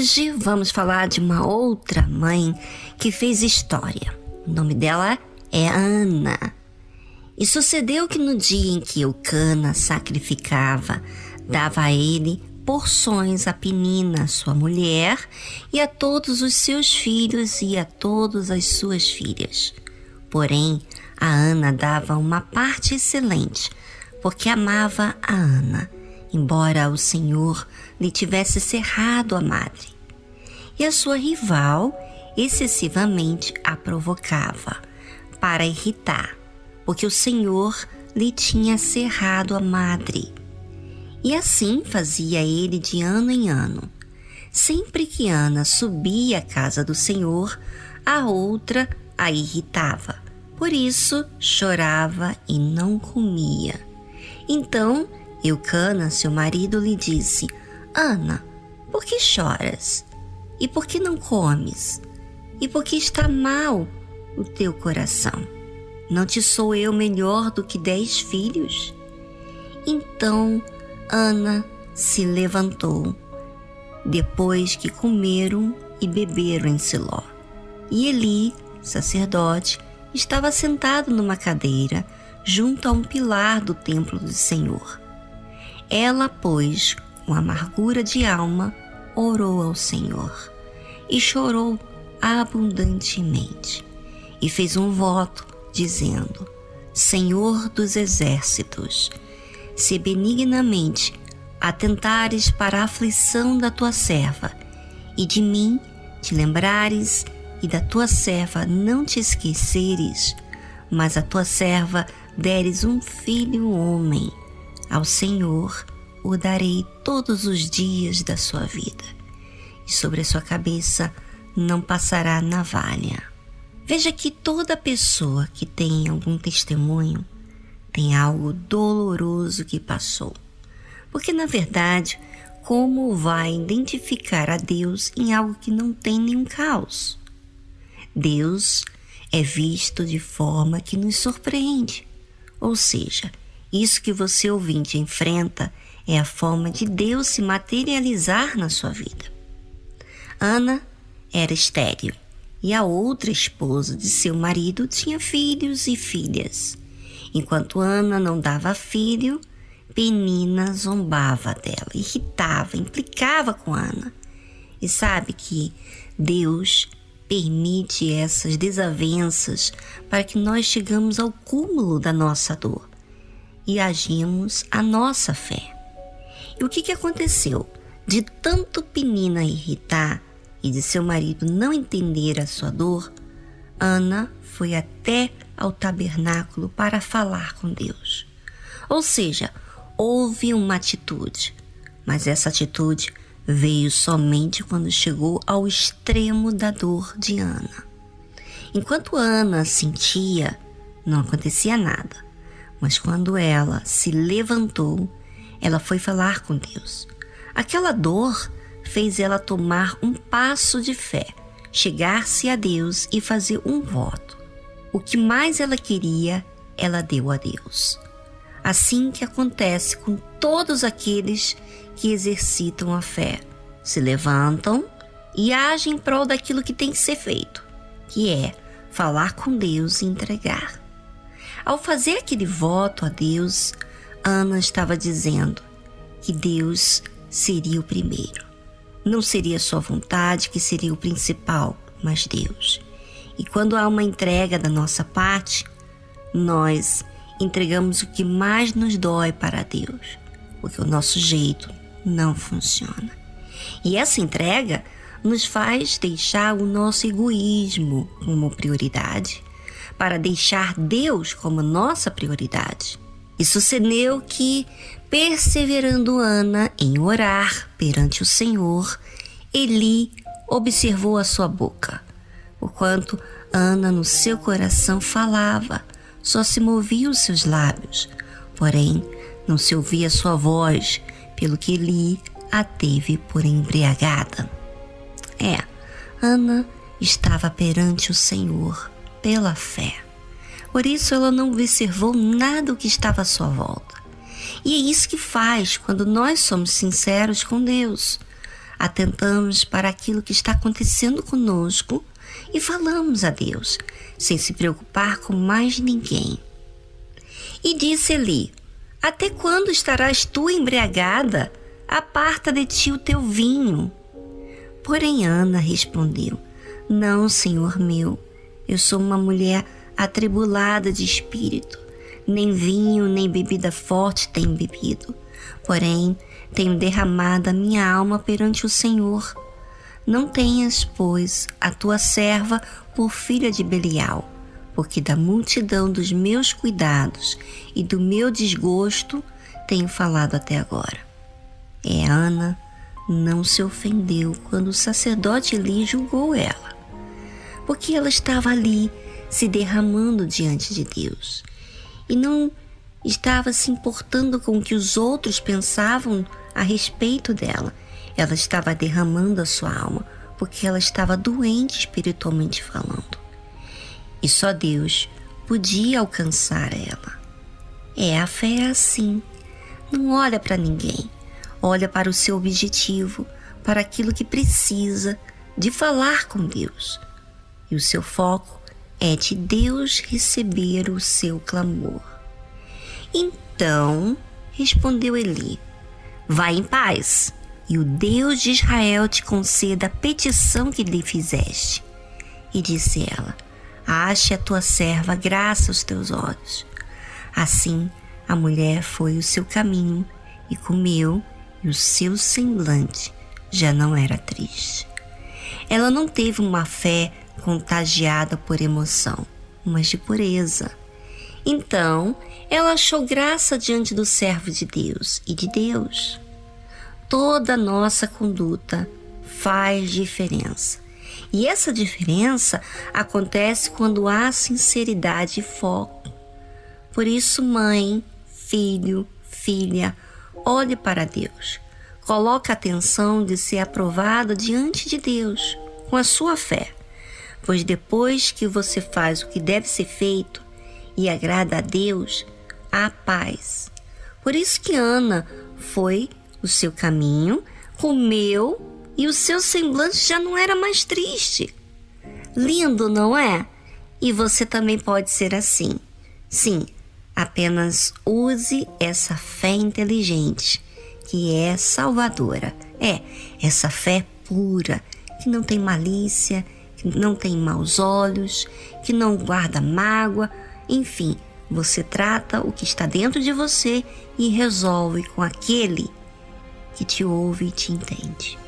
hoje vamos falar de uma outra mãe que fez história. O nome dela é Ana. E sucedeu que no dia em que Eucana sacrificava, dava a ele porções a Penina, sua mulher, e a todos os seus filhos e a todas as suas filhas. Porém, a Ana dava uma parte excelente, porque amava a Ana, embora o Senhor lhe tivesse cerrado a madre. E a sua rival excessivamente a provocava, para irritar, porque o Senhor lhe tinha cerrado a madre. E assim fazia ele de ano em ano. Sempre que Ana subia à casa do Senhor, a outra a irritava. Por isso chorava e não comia. Então Eucana, seu marido, lhe disse: Ana, por que choras? E por que não comes? E por que está mal o teu coração? Não te sou eu melhor do que dez filhos? Então Ana se levantou, depois que comeram e beberam em Siló. E Eli, sacerdote, estava sentado numa cadeira junto a um pilar do templo do Senhor. Ela, pois, com amargura de alma, orou ao Senhor e chorou abundantemente e fez um voto, dizendo: Senhor dos exércitos, se benignamente atentares para a aflição da tua serva, e de mim te lembrares, e da tua serva não te esqueceres, mas a tua serva deres um filho homem, ao Senhor o darei todos os dias da sua vida, e sobre a sua cabeça não passará navalha. Veja que toda pessoa que tem algum testemunho tem algo doloroso que passou. Porque, na verdade, como vai identificar a Deus em algo que não tem nenhum caos? Deus é visto de forma que nos surpreende. Ou seja, isso que você ouvinte enfrenta é a forma de Deus se materializar na sua vida. Ana era estéril e a outra esposa de seu marido tinha filhos e filhas. Enquanto Ana não dava filho, Penina zombava dela, irritava, implicava com Ana. E sabe que Deus permite essas desavenças para que nós chegamos ao cúmulo da nossa dor e agimos a nossa fé. E o que, que aconteceu? De tanto Penina irritar e de seu marido não entender a sua dor, Ana foi até ao tabernáculo para falar com Deus. Ou seja, houve uma atitude, mas essa atitude veio somente quando chegou ao extremo da dor de Ana. Enquanto Ana sentia, não acontecia nada, mas quando ela se levantou, ela foi falar com Deus. Aquela dor fez ela tomar um passo de fé, chegar-se a Deus e fazer um voto. O que mais ela queria, ela deu a Deus. Assim que acontece com todos aqueles que exercitam a fé, se levantam e agem em prol daquilo que tem que ser feito, que é falar com Deus e entregar. Ao fazer aquele voto a Deus, Ana estava dizendo que Deus seria o primeiro. Não seria sua vontade que seria o principal, mas Deus. E quando há uma entrega da nossa parte, nós entregamos o que mais nos dói para Deus, porque o nosso jeito não funciona. E essa entrega nos faz deixar o nosso egoísmo como prioridade, para deixar Deus como nossa prioridade. E sucedeu que, perseverando Ana em orar perante o Senhor, Eli observou a sua boca Porquanto Ana no seu coração falava, só se moviam os seus lábios, porém não se ouvia sua voz, pelo que Eli a teve por embriagada. É, Ana estava perante o Senhor pela fé. Por isso ela não observou nada o que estava à sua volta. E é isso que faz quando nós somos sinceros com Deus. atentamos para aquilo que está acontecendo conosco e falamos a Deus, sem se preocupar com mais ninguém. E disse Eli: Até quando estarás tu embriagada? Aparta de ti o teu vinho. Porém, Ana respondeu: Não, senhor meu, eu sou uma mulher atribulada de espírito. Nem vinho, nem bebida forte tenho bebido. Porém, tenho derramado a minha alma perante o Senhor. Não tenhas, pois, a tua serva por filha de Belial, porque da multidão dos meus cuidados e do meu desgosto tenho falado até agora. É Ana não se ofendeu quando o sacerdote Eli julgou ela, porque ela estava ali se derramando diante de Deus e não estava se importando com o que os outros pensavam a respeito dela. Ela estava derramando a sua alma porque ela estava doente espiritualmente falando. E só Deus podia alcançar ela. É, a fé é assim. Não olha para ninguém. Olha para o seu objetivo, para aquilo que precisa de falar com Deus. E o seu foco é de Deus receber o seu clamor. Então respondeu Eli: Vai em paz, e o Deus de Israel te conceda a petição que lhe fizeste. E disse ela: Ache a tua serva graça aos teus olhos. Assim a mulher foi o seu caminho e comeu, e o seu semblante já não era triste. Ela não teve uma fé contagiada por emoção, mas de pureza. Então ela achou graça diante do servo de Deus e de Deus. Toda nossa conduta faz diferença. E essa diferença acontece quando há sinceridade e foco. Por isso, mãe, filho, filha, olhe para Deus. Coloque a atenção de ser aprovada diante de Deus com a sua fé. Pois depois que você faz o que deve ser feito e agrada a Deus, a paz. Por isso que Ana foi o seu caminho, comeu e o seu semblante já não era mais triste. Lindo, não é? E você também pode ser assim. Sim, apenas use essa fé inteligente, que é salvadora. É, essa fé pura, que não tem malícia, que não tem maus olhos, que não guarda mágoa, enfim, você trata o que está dentro de você e resolve com aquele que te ouve e te entende.